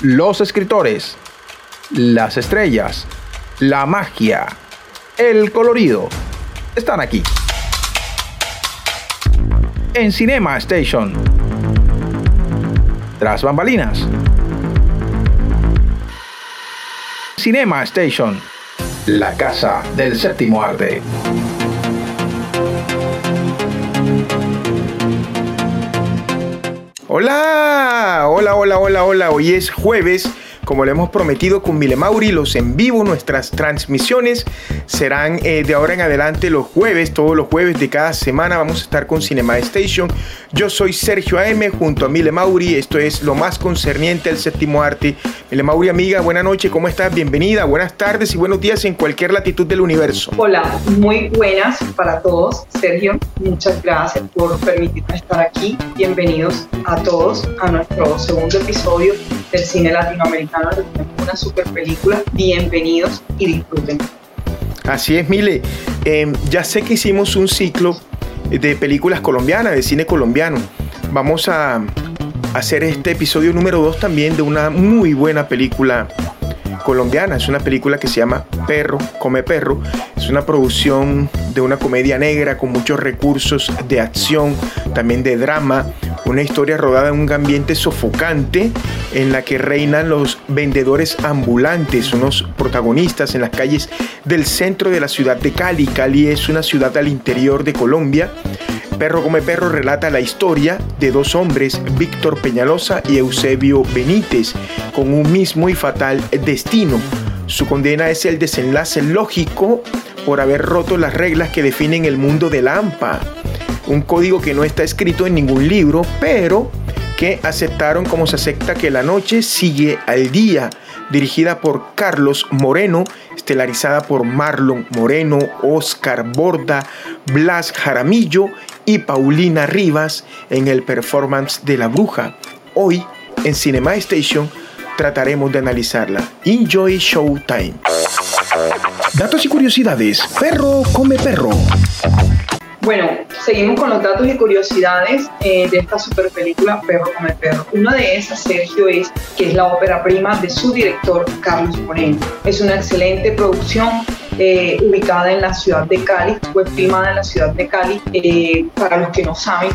los escritores, las estrellas, la magia, el colorido, están aquí. En Cinema Station. Tras bambalinas. Cinema Station. La casa del séptimo arte. Hola, hola, hola, hola, hola. Hoy es jueves como le hemos prometido con Mile Mauri, los en vivo, nuestras transmisiones serán eh, de ahora en adelante los jueves, todos los jueves de cada semana vamos a estar con Cinema Station. Yo soy Sergio AM junto a Mile Mauri, esto es lo más concerniente al séptimo arte. Mile Mauri, amiga, buena noche, ¿cómo estás? Bienvenida, buenas tardes y buenos días en cualquier latitud del universo. Hola, muy buenas para todos, Sergio. Muchas gracias por permitirme estar aquí. Bienvenidos a todos a nuestro segundo episodio del cine latinoamericano. Una super película. Bienvenidos y disfruten. Así es, Mile. Em, ya sé que hicimos un ciclo de películas colombianas, de cine colombiano. Vamos a hacer este episodio número 2 también de una muy buena película colombiana. Es una película que se llama Perro, Come Perro. Es una producción de una comedia negra con muchos recursos de acción, también de drama. Una historia rodada en un ambiente sofocante en la que reinan los vendedores ambulantes, unos protagonistas en las calles del centro de la ciudad de Cali. Cali es una ciudad al interior de Colombia. Perro come perro relata la historia de dos hombres, Víctor Peñalosa y Eusebio Benítez, con un mismo y fatal destino. Su condena es el desenlace lógico por haber roto las reglas que definen el mundo de la AMPA, un código que no está escrito en ningún libro, pero que aceptaron como se acepta que la noche sigue al día, dirigida por Carlos Moreno, estelarizada por Marlon Moreno, Oscar Borda, Blas Jaramillo y Paulina Rivas en el performance de La Bruja. Hoy, en Cinema Station, trataremos de analizarla. Enjoy Showtime. Datos y curiosidades. Perro come perro. Bueno, seguimos con los datos y curiosidades eh, de esta super película Perro come perro. Una de esas, Sergio, es que es la ópera prima de su director Carlos Moreno. Es una excelente producción eh, ubicada en la ciudad de Cali, fue filmada en la ciudad de Cali. Eh, para los que no saben,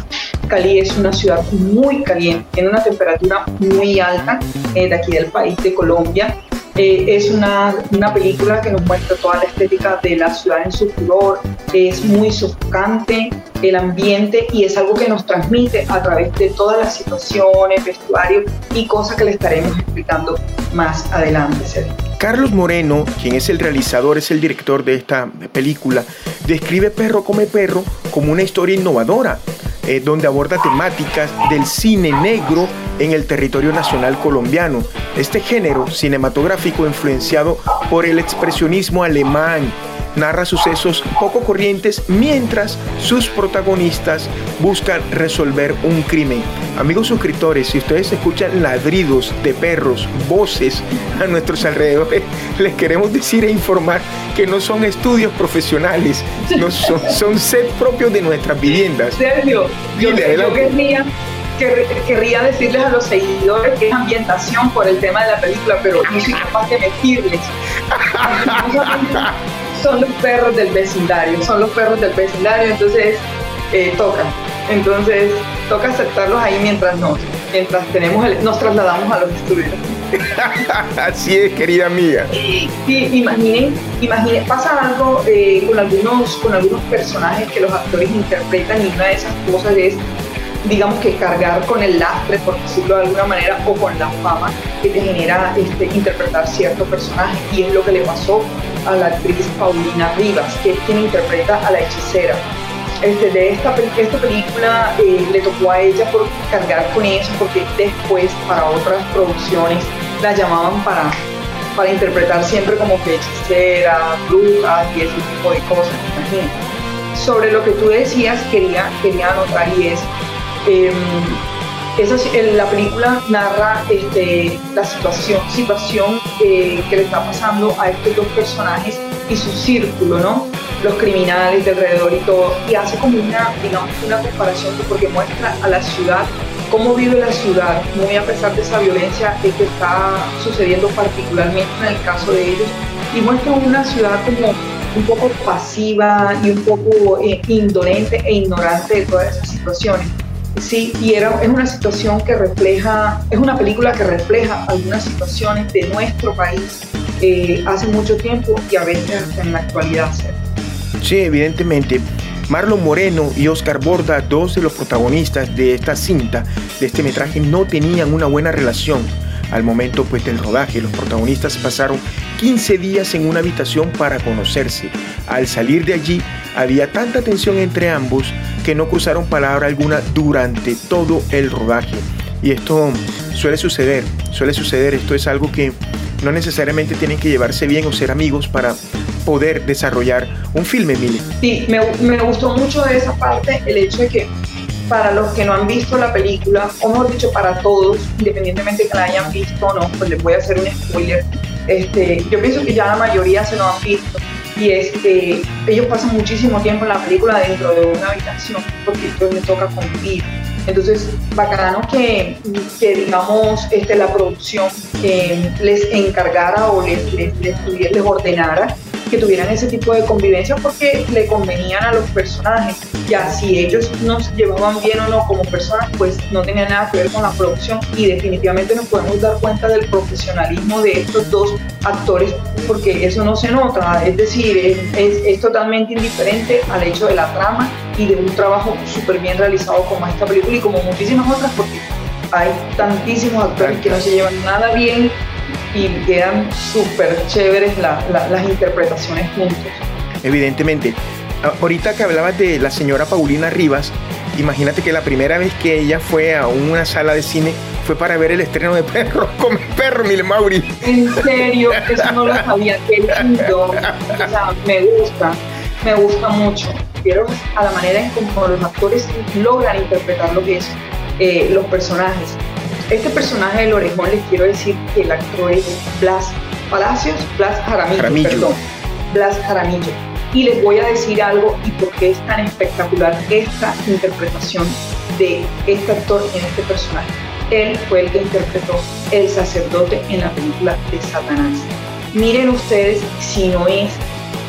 Cali es una ciudad muy caliente, tiene una temperatura muy alta de aquí del país, de Colombia. Eh, es una, una, película que nos muestra toda la estética de la ciudad en su color, es muy sofocante el ambiente y es algo que nos transmite a través de todas las situaciones, vestuario y cosas que le estaremos explicando más adelante. Carlos Moreno, quien es el realizador, es el director de esta película, describe Perro come Perro como una historia innovadora, eh, donde aborda temáticas del cine negro en el territorio nacional colombiano. Este género cinematográfico influenciado por el expresionismo alemán narra sucesos poco corrientes mientras sus protagonistas buscan resolver un crimen. Amigos suscriptores, si ustedes escuchan ladridos de perros, voces a nuestros alrededores, les queremos decir e informar que no son estudios profesionales, no son, son set propios de nuestras viviendas. Sergio, yo, yo querría querría decirles a los seguidores que es ambientación por el tema de la película, pero no soy capaz de mentirles. son los perros del vecindario, son los perros del vecindario, entonces eh, toca. Entonces toca aceptarlos ahí mientras nos, mientras tenemos nos trasladamos a los estudios. Así es, querida amiga. Sí, imaginen, imaginen, pasa algo eh, con algunos, con algunos personajes que los actores interpretan y una de esas cosas es digamos que cargar con el lastre, por decirlo de alguna manera, o con la fama que te genera este, interpretar cierto personaje. Y es lo que le pasó a la actriz Paulina Rivas, que es quien interpreta a la hechicera. Este, de esta, esta película eh, le tocó a ella por cargar con eso, porque después para otras producciones las llamaban para, para interpretar siempre como que hechicera, brujas y ese tipo de cosas, imagínate. Sobre lo que tú decías, quería, quería anotar y es, em, la película narra este, la situación, eh, que le está pasando a estos dos personajes y su círculo. Los criminales de alrededor y todo. Y hace como una, digamos, una comparación porque muestra a la ciudad, cómo vive la ciudad, muy a pesar de esa violencia que está sucediendo particularmente en el caso de ellos. Y muestra una ciudad como un poco pasiva y un poco eh, indolente e ignorante de todas esas situaciones. Sí, y era, es una situación que refleja, es una película que refleja algunas situaciones de nuestro país eh, hace mucho tiempo y a veces en la actualidad. Sí, evidentemente. Marlon Moreno y Oscar Borda, dos de los protagonistas de esta cinta, de este metraje, no tenían una buena relación. Al momento pues, del rodaje, los protagonistas pasaron 15 días en una habitación para conocerse. Al salir de allí, había tanta tensión entre ambos que no cruzaron palabra alguna durante todo el rodaje. Y esto suele suceder, suele suceder, esto es algo que no necesariamente tienen que llevarse bien o ser amigos para poder desarrollar un filme, Mili. Sí, me, me gustó mucho de esa parte el hecho de que para los que no han visto la película, o mejor dicho, para todos, independientemente de que la hayan visto o no, pues les voy a hacer un spoiler. Este, yo pienso que ya la mayoría se lo han visto y es que ellos pasan muchísimo tiempo en la película dentro de una habitación porque esto les toca convivir. Entonces, bacano que, que digamos, este, la producción eh, les encargara o les, les, les ordenara que tuvieran ese tipo de convivencia porque le convenían a los personajes. Ya si ellos no se llevaban bien o no como personas, pues no tenía nada que ver con la producción. Y definitivamente nos podemos dar cuenta del profesionalismo de estos dos actores porque eso no se nota, es decir, es, es, totalmente indiferente al hecho de la trama y de un trabajo súper bien realizado como esta película y como muchísimas otras porque hay tantísimos actores que no se llevan nada bien y quedan súper chéveres las interpretaciones juntos. Evidentemente. Ahorita que hablabas de la señora Paulina Rivas, imagínate que la primera vez que ella fue a una sala de cine fue para ver el estreno de Perro Come Perro, Mil Mauri. En serio, eso no lo sabía, qué lindo. O sea, me gusta, me gusta mucho. Quiero a la manera en cómo los actores logran interpretar lo que es eh, los personajes. Este personaje del orejón les quiero decir que el actor es Blas Palacios, Blas Jaramillo, perdón, Blas Jaramillo. Y les voy a decir algo y por qué es tan espectacular esta interpretación de este actor en este personaje. Él fue el que interpretó el sacerdote en la película de Satanás. Miren ustedes si no es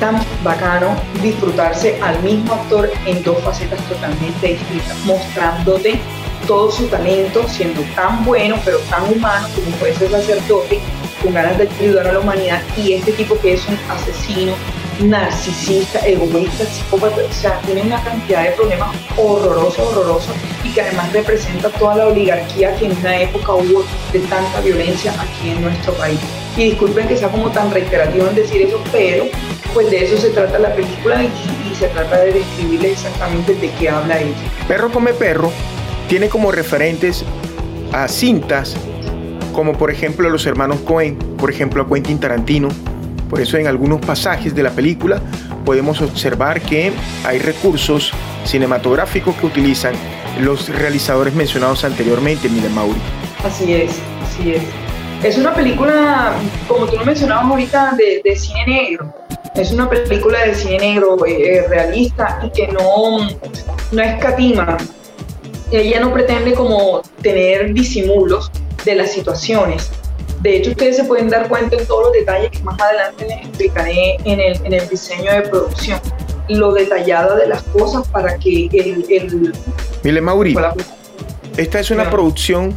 tan bacano disfrutarse al mismo actor en dos facetas totalmente distintas, mostrándote todo su talento, siendo tan bueno, pero tan humano como puede ser sacerdote, con ganas de ayudar a la humanidad, y este tipo que es un asesino, narcisista, egoísta, psicópata, o sea, tiene una cantidad de problemas horrorosos, horrorosos, y que además representa toda la oligarquía que en una época hubo de tanta violencia aquí en nuestro país. Y disculpen que sea como tan reiterativo en decir eso, pero pues de eso se trata la película y, y se trata de describirle exactamente de qué habla ella. Perro come perro tiene como referentes a cintas como por ejemplo los hermanos Cohen, por ejemplo a Quentin Tarantino. Por eso en algunos pasajes de la película podemos observar que hay recursos cinematográficos que utilizan los realizadores mencionados anteriormente, Miguel Mauri. Así es, así es. Es una película, como tú lo mencionabas ahorita, de, cine negro. Es una película de cine negro eh, realista y que no, no escatima ella no pretende como tener disimulos de las situaciones. De hecho, ustedes se pueden dar cuenta en todos los detalles que más adelante les explicaré en el, en el diseño de producción. Lo detallada de las cosas para que el... el Mire, Mauri, esta es una producción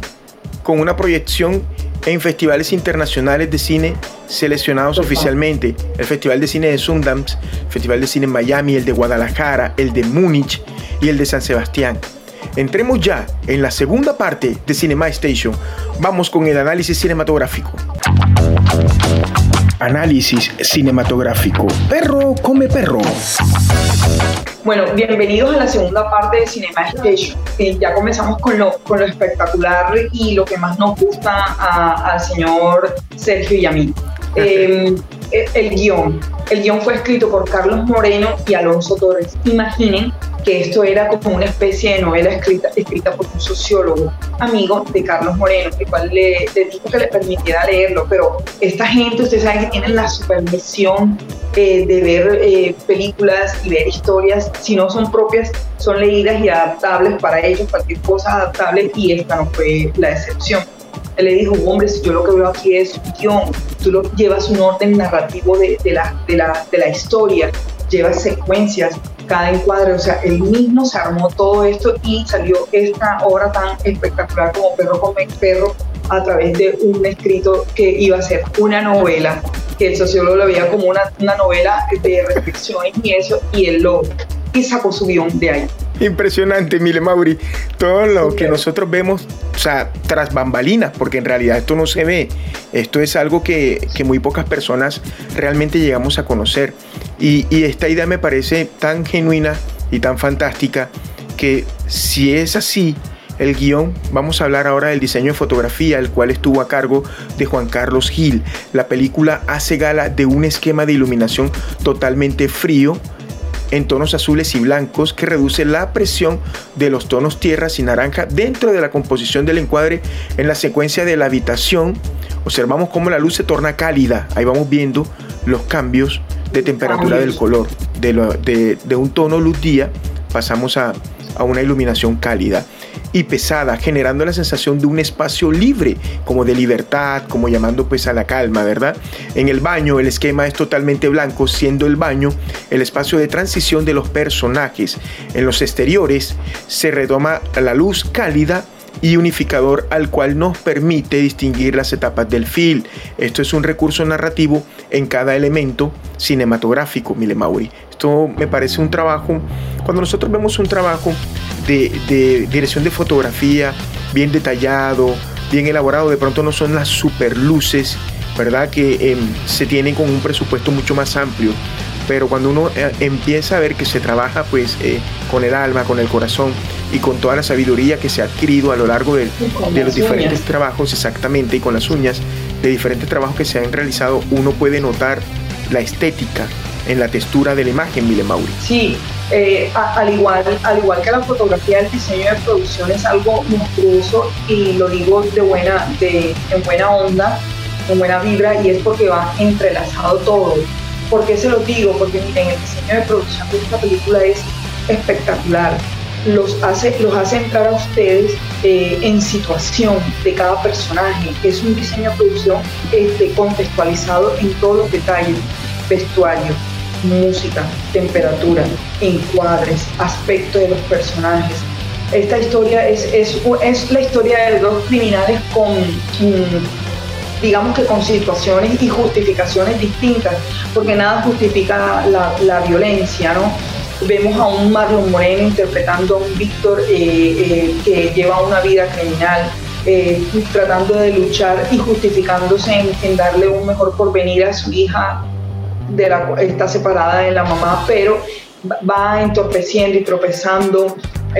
con una proyección en festivales internacionales de cine seleccionados oficialmente. El Festival de Cine de Sundance, el Festival de Cine en Miami, el de Guadalajara, el de Múnich y el de San Sebastián. Entremos ya en la segunda parte de Cinema Station. Vamos con el análisis cinematográfico. Análisis cinematográfico. Perro come perro. Bueno, bienvenidos a la segunda parte de Cinema Station. Eh, ya comenzamos con lo, con lo espectacular y lo que más nos gusta al señor Sergio y a mí. Em, el guion. El guion fue escrito por Carlos Moreno y Alonso Torres. Imaginen que esto era como una especie de novela escrita, escrita por un sociólogo amigo de Carlos Moreno, el cual le, dijo que le permitiera leerlo, pero esta gente, ustedes saben que tienen la supervisión eh, de ver eh, películas y ver historias, si no son propias, son leídas y adaptables para ellos, cualquier cosa adaptable, y esta no fue la excepción. Él le dijo, hombre, si yo lo que veo aquí es un guion, tú lo llevas un orden narrativo de, de, la, de, la, de la historia, llevas secuencias, cada encuadre, o sea, él mismo se armó todo esto y salió esta obra tan espectacular como Perro come Perro a través de un escrito que iba a ser una novela, que el sociólogo lo veía como una, una novela de reflexiones y eso, y él lo y sacó su guion de ahí. Impresionante, Mile Mauri. Todo lo que nosotros vemos, o sea, tras bambalinas, porque en realidad esto no se ve. Esto es algo que, que muy pocas personas realmente llegamos a conocer. Y, esta idea me parece tan genuina y tan fantástica que si es así, el guion, vamos a hablar ahora del diseño de fotografía, el cual estuvo a cargo de Juan Carlos Gil. La película hace gala de un esquema de iluminación totalmente frío, en tonos azules y blancos que reduce la presión de los tonos tierras y naranja dentro de la composición del encuadre en la secuencia de la habitación. Observamos cómo la luz se torna cálida. Ahí vamos viendo los cambios de temperatura del color. De, de un tono luz día pasamos a, a una iluminación cálida y pesada, generando la sensación de un espacio libre, como de libertad, como llamando pues a la calma, ¿verdad? En el baño el esquema es totalmente blanco, siendo el baño el espacio de transición de los personajes. En los exteriores se retoma la luz cálida y unificador al cual nos permite distinguir las etapas del film. Esto es un recurso narrativo en cada elemento cinematográfico, Mile Mauri. Esto me parece un trabajo, cuando nosotros vemos un trabajo de, dirección de fotografía bien detallado, bien elaborado, de pronto no son las super luces, ¿verdad? Que em, se tienen con un presupuesto mucho más amplio. Pero cuando uno eh, empieza a ver que se trabaja pues eh, con el alma, con el corazón y con toda la sabiduría que se ha adquirido a lo largo de, de los diferentes trabajos, exactamente, y con las uñas de diferentes trabajos que se han realizado, uno puede notar la estética en la textura de la imagen, Mile Mauri. Sí, eh, al, igual, al igual que la fotografía, el diseño de producción es algo monstruoso y lo digo de buena, de, en buena onda, en buena vibra y es porque va entrelazado todo. ¿Por qué se lo digo? Porque miren, el diseño de producción de esta película es espectacular. Los hace, los hace entrar a ustedes eh, en situación de cada personaje. Es un diseño de producción este, contextualizado en todos los detalles. Vestuario, música, temperatura, encuadres, aspecto de los personajes. Esta historia es, es, es la historia de dos criminales con, mm, digamos que con situaciones y justificaciones distintas, porque nada justifica la, la violencia, ¿no? Vemos a un Marlon Moreno interpretando a un Víctor eh, eh, que lleva una vida criminal, eh, tratando de luchar y justificándose en, darle un mejor porvenir a su hija de la, está separada de la mamá, pero va entorpeciendo y tropezando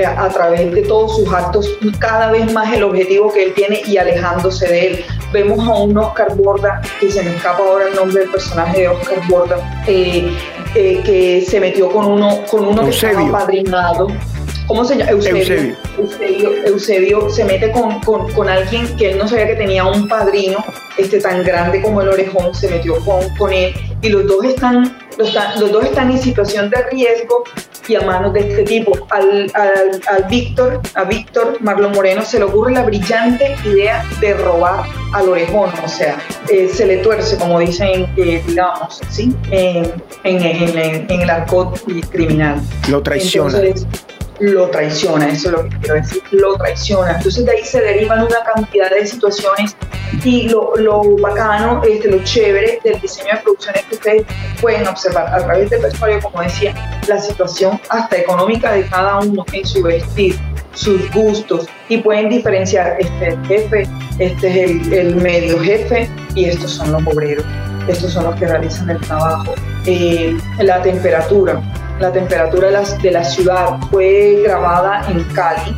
a través de todos sus actos cada vez más el objetivo que él tiene y alejándose de él. Vemos a un Oscar Borda, que se me escapa ahora el nombre del personaje de Oscar Borda, eh, eh, que se metió con uno, con uno que estaba padrinado. ¿Cómo se llama? Eusebio. Eusebio. se mete con, con, con, alguien que él no sabía que tenía un padrino este, tan grande como el orejón, se metió con, con él y los dos están, los, los, dos están en situación de riesgo y a manos de este tipo. Al, al, al Víctor, a Víctor Marlon Moreno se le ocurre la brillante idea de robar al orejón, o sea, eh, se le tuerce, como dicen, eh, digamos, ¿sí? En, en, en, en, el arcot criminal. Lo traiciona lo traiciona, eso es lo que quiero decir, lo traiciona. Entonces de ahí se derivan una cantidad de situaciones y lo, lo bacano, este, lo chévere del diseño de producciones que ustedes pueden observar a través del vestuario, como decía, la situación hasta económica de cada uno en su vestir, sus gustos y pueden diferenciar este es el jefe, este es el, el medio jefe y estos son los obreros, estos son los que realizan el trabajo. Eh, la temperatura, la temperatura de la, ciudad. Fue grabada en Cali,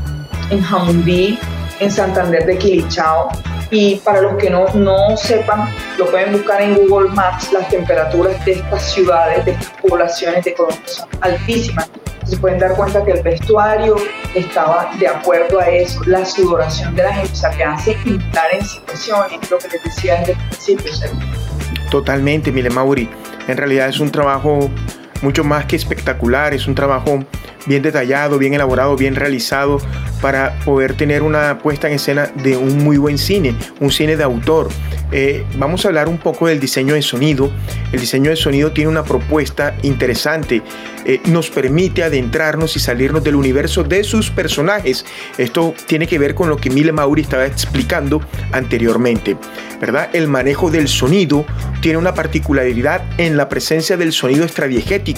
en Jamundí, en Santander de Quilichao. Y para los que no, no sepan, lo pueden buscar en Google Maps, las temperaturas de estas ciudades, de estas poblaciones de Colombia son altísimas. Se pueden dar cuenta que el vestuario estaba de acuerdo a eso, la sudoración de la gente, o sea, que hace entrar en situaciones, lo que les decía desde el principio. Totalmente, Mile Mauri. En realidad es un trabajo mucho más que espectacular, es un trabajo bien detallado, bien elaborado, bien realizado para poder tener una puesta en escena de un muy buen cine, un cine de autor. Eh, vamos a hablar un poco del diseño de sonido. El diseño de sonido tiene una propuesta interesante. Eh, nos permite adentrarnos y salirnos del universo de sus personajes. Esto tiene que ver con lo que Mile Mauri estaba explicando anteriormente. ¿verdad? El manejo del sonido tiene una particularidad en la presencia del sonido extradiegético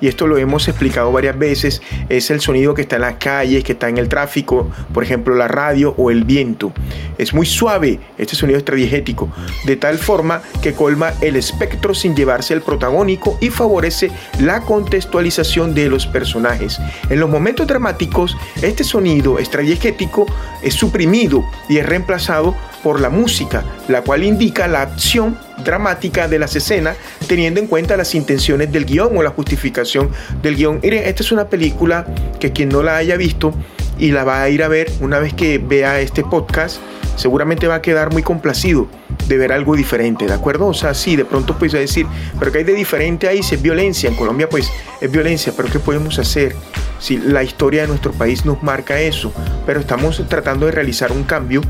y esto lo hemos explicado varias veces. Es el sonido que está en las calles, que está en el tráfico, por ejemplo la radio o el viento. Es muy suave este sonido extradiegético de tal forma que colma el espectro sin llevarse el protagónico y favorece la contextualización de los personajes. En los momentos dramáticos, este sonido extradiegético es suprimido y es reemplazado por la música, la cual indica la acción dramática de las escenas teniendo en cuenta las intenciones del guion o la justificación del guion. Miren, esta es una película que quien no la haya visto y la va a ir a ver una vez que vea este podcast, seguramente va a quedar muy complacido de ver algo diferente, ¿de acuerdo? O sea, sí, de pronto pues a decir, pero que hay de diferente ahí? Si es violencia, en Colombia pues es violencia, pero ¿qué podemos hacer? Si la historia de nuestro país nos marca eso, pero estamos tratando de realizar un cambio,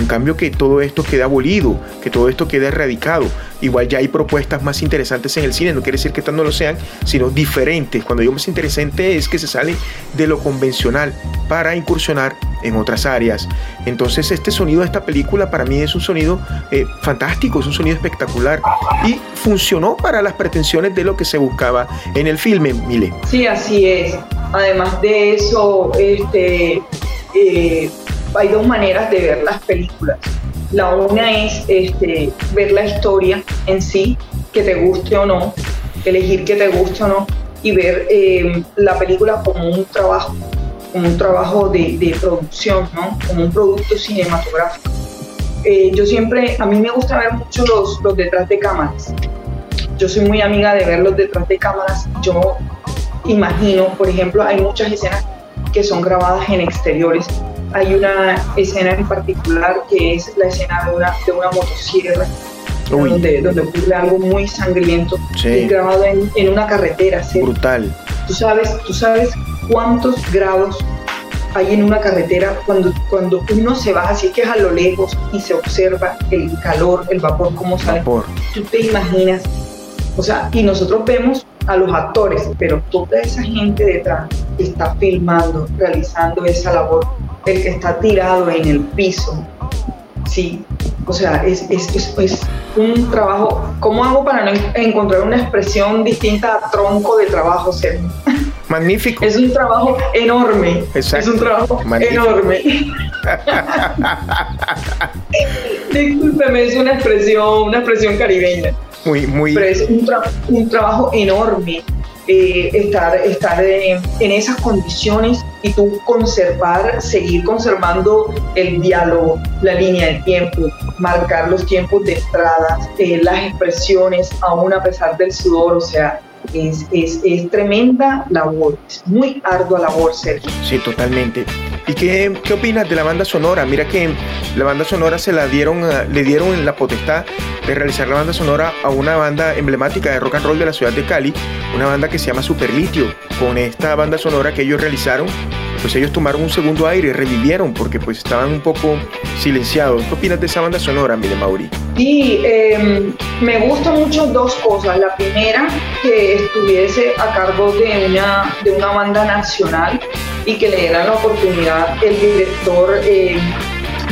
un cambio que todo esto quede abolido, que todo esto quede erradicado. Igual ya hay propuestas más interesantes en el cine, no quiere decir que estas no lo sean, sino diferentes. Cuando digo más interesante es que se sale de lo convencional para incursionar en otras áreas. Entonces este sonido de esta película para mí es un sonido eh, fantástico, es un sonido espectacular y funcionó para las pretensiones de lo que se buscaba en el filme, Mile. Sí, así es. Además de eso, este, eh, hay dos maneras de ver las películas. La una es este, ver la historia en sí, que te guste o no, elegir que te guste o no, y ver eh, la película como un trabajo, como un trabajo de, producción, como un producto cinematográfico. Eh, yo siempre, a mí me gusta ver mucho los, los detrás de cámaras. Yo soy muy amiga de ver los detrás de cámaras. Yo imagino, por ejemplo, hay muchas escenas que son grabadas en exteriores. Hay una escena en particular que es la escena de una, de una motosierra, donde, donde, ocurre algo muy sangriento, sí. grabado en, en, una carretera. Brutal. Tú sabes, tú sabes cuántos grados hay en una carretera cuando, cuando uno se va así que es a lo lejos y se observa el calor, el vapor, cómo sale. Vapor. Tú te imaginas, o sea, y nosotros vemos a los actores, pero toda esa gente detrás está filmando, realizando esa labor, el que está tirado en el piso, sí, o sea, es, es, es, un trabajo. ¿Cómo hago para no encontrar una expresión distinta a tronco de trabajo, Sergio? Magnífico. Es un trabajo enorme. Es un trabajo enorme. Discúlpeme, es una expresión, una expresión caribeña. Muy, muy. Pero es un, un trabajo enorme eh, estar, estar en, esas condiciones y tú conservar, seguir conservando el diálogo, la línea del tiempo, marcar los tiempos de entrada, eh, las expresiones, aún a pesar del sudor, o sea, es, es, es, tremenda labor, es muy ardua labor, Sergio. Sí, totalmente. ¿Y qué, opinas de la banda sonora? Mira que la banda sonora se la dieron, le dieron la potestad de realizar la banda sonora a una banda emblemática de rock and roll de la ciudad de Cali, una banda que se llama Superlitio. Con esta banda sonora que ellos realizaron, pues ellos tomaron un segundo aire, revivieron porque pues estaban un poco silenciados. ¿Qué opinas de esa banda sonora, Mire Mauri? Sí, em, me gustan mucho dos cosas. La primera, que estuviese a cargo de una, de una banda nacional y que le dieran la oportunidad el director em,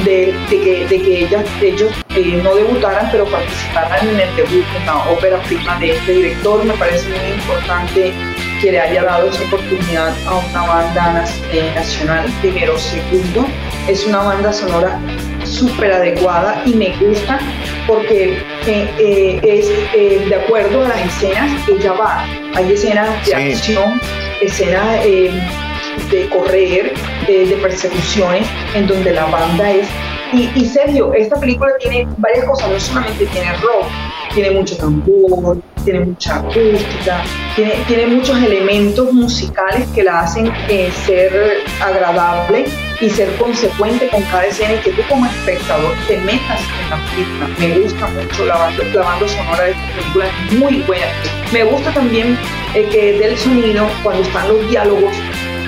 de, que, de que ellos eh, no debutaran, pero participaran en el debut en la ópera prima de este director. Me parece muy importante que le haya dado esa oportunidad a una banda eh, nacional. Primero, segundo, es una banda sonora súper adecuada y me gusta porque es de acuerdo a las escenas ella va. Hay escenas de acción, escenas de correr, de persecuciones, en donde la banda es y, y, Sergio, esta película tiene varias cosas, no solamente tiene rock, tiene mucho tambor, tiene mucha acústica, tiene, tiene muchos elementos musicales que la hacen eh, ser agradable y ser consecuente con cada escena y que tú como espectador te metas en la película. Me gusta mucho la banda, sonora de esta película, es muy buena. Me gusta también eh, que del sonido, cuando están los diálogos,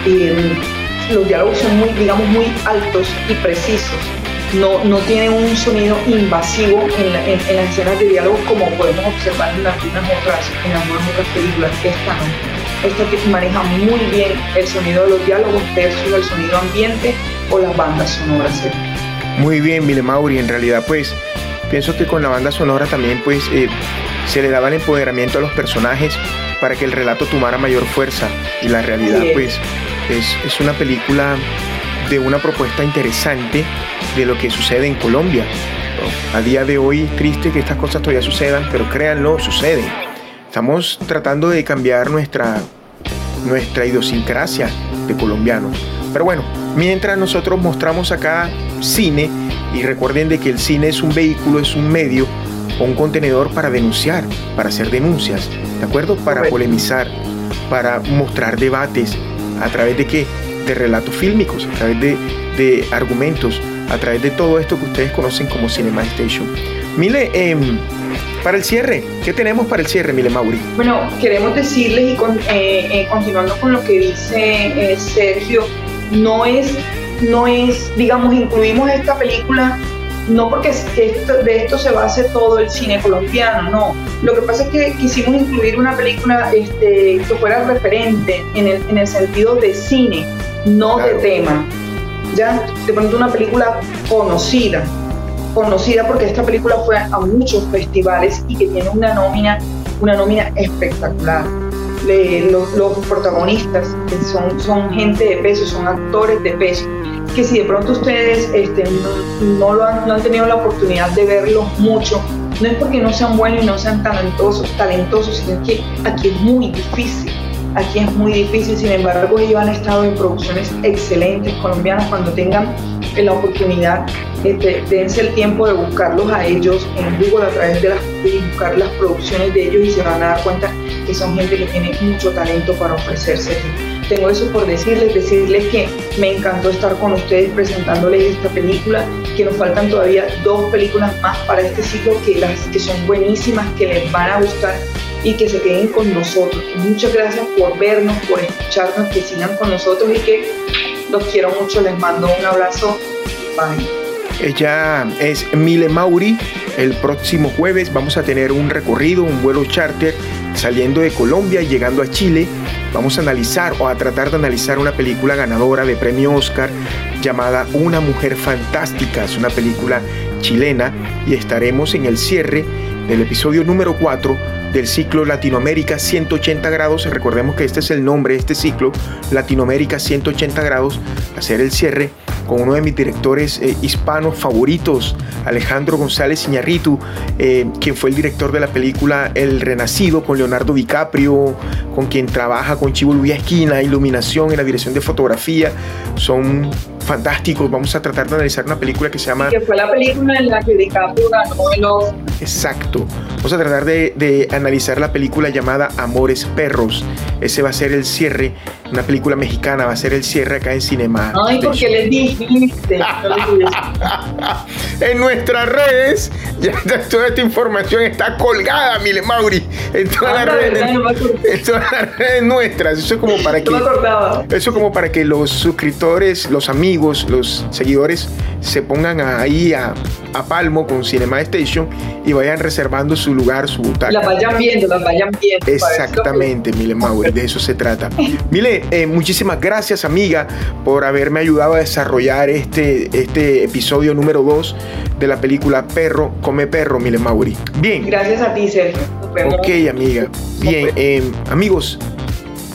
eh, los diálogos son muy, digamos, muy altos y precisos no, no tiene un sonido invasivo en, las escenas de diálogo como podemos observar en algunas otras, en algunas otras películas. Esta no. Esta que maneja muy bien el sonido de los diálogos versus el sonido ambiente o las bandas sonoras. Muy bien, Mile Mauri. En realidad, pues, pienso que con la banda sonora también, pues, eh, se le daba el empoderamiento a los personajes para que el relato tomara mayor fuerza. Y la realidad, pues, es, es una película de una propuesta interesante de lo que sucede en Colombia. A día de hoy, triste que estas cosas todavía sucedan, pero créanlo, suceden. Estamos tratando de cambiar nuestra, nuestra idiosincrasia de colombianos. Pero bueno, mientras nosotros mostramos acá cine, y recuerden de que el cine es un vehículo, es un medio o un contenedor para denunciar, para hacer denuncias, ¿de acuerdo? Para polemizar, para mostrar debates, a través de qué? De relatos fílmicos, a través de, de argumentos, a través de todo esto que ustedes conocen como Cinema Station. Mile, em, para el cierre, ¿qué tenemos para el cierre, Mile Mauri? Bueno, queremos decirles y eh, eh, continuando con lo que dice eh, Sergio, no es, no es, digamos, incluimos esta película no porque de esto se base todo el cine colombiano, no. Lo que pasa es que quisimos incluir una película este, que fuera referente en el, en el sentido de cine, no de tema ya de pronto una película conocida, conocida porque esta película fue a muchos festivales y que tiene una nómina, una espectacular. los, protagonistas son, son gente de peso, son actores de peso, que si de pronto ustedes este, no, lo han, no han tenido la oportunidad de verlos mucho, no es porque no sean buenos y no sean talentosos, talentosos, sino que aquí es muy difícil Aquí es muy difícil, sin embargo, ellos han estado en producciones excelentes colombianas. Cuando tengan la oportunidad, este, dense el tiempo de buscarlos a ellos en Google a través de las y buscar las producciones de ellos y se van a dar cuenta que son gente que tiene mucho talento para ofrecerse. Tengo eso por decirles, decirles que me encantó estar con ustedes presentándoles esta película, que nos faltan todavía dos películas más para este ciclo que, las, que son buenísimas, que les van a gustar y que se queden con nosotros. Muchas gracias por vernos, por escucharnos, que sigan con nosotros y que los quiero mucho. Les mando un abrazo. Bye. Ella es Mile Mauri. El próximo jueves vamos a tener un recorrido, un vuelo charter saliendo de Colombia y llegando a Chile. Vamos a analizar o a tratar de analizar una película ganadora de premio Oscar llamada Una mujer fantástica. Es una película chilena y estaremos en el cierre del episodio número 4 del ciclo Latinoamérica 180 grados. Recordemos que este es el nombre de este ciclo, Latinoamérica 180 grados, hacer el cierre con uno de mis directores eh, hispanos favoritos, Alejandro González Iñarritu, eh, quien fue el director de la película El Renacido con Leonardo DiCaprio, con quien trabaja con Chivo Luis Esquina, iluminación en la dirección de fotografía. Son fantásticos. Vamos a tratar de analizar una película que se llama. Que fue la película en la que DiCaprio ganó el Oscar. Exacto. Vamos a tratar de, de, analizar la película llamada Amores Perros. Ese va a ser el cierre. Una película mexicana va a ser el cierre acá en Cinema. Ay, porque les dijiste. en nuestras redes, ya toda esta información está colgada, Mile Mauri. En todas, las redes, en todas las redes nuestras. Eso es como para que. Eso como para que los suscriptores, los amigos los seguidores se pongan ahí a, a palmo con Cinema Station y vayan reservando su lugar, su butaca. La vayan viendo, la vayan viendo. Exactamente, Mile Mauri, de eso se trata. Mile, eh, muchísimas gracias, amiga, por haberme ayudado a desarrollar este, este episodio número 2 de la película Perro come perro, Mile Mauri. Bien. Gracias a ti, Sergio. Ok, amiga. Bien, eh, amigos,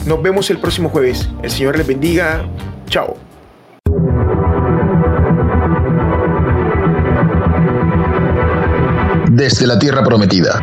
nos vemos el próximo jueves. El Señor les bendiga. Chao. Desde la Tierra Prometida,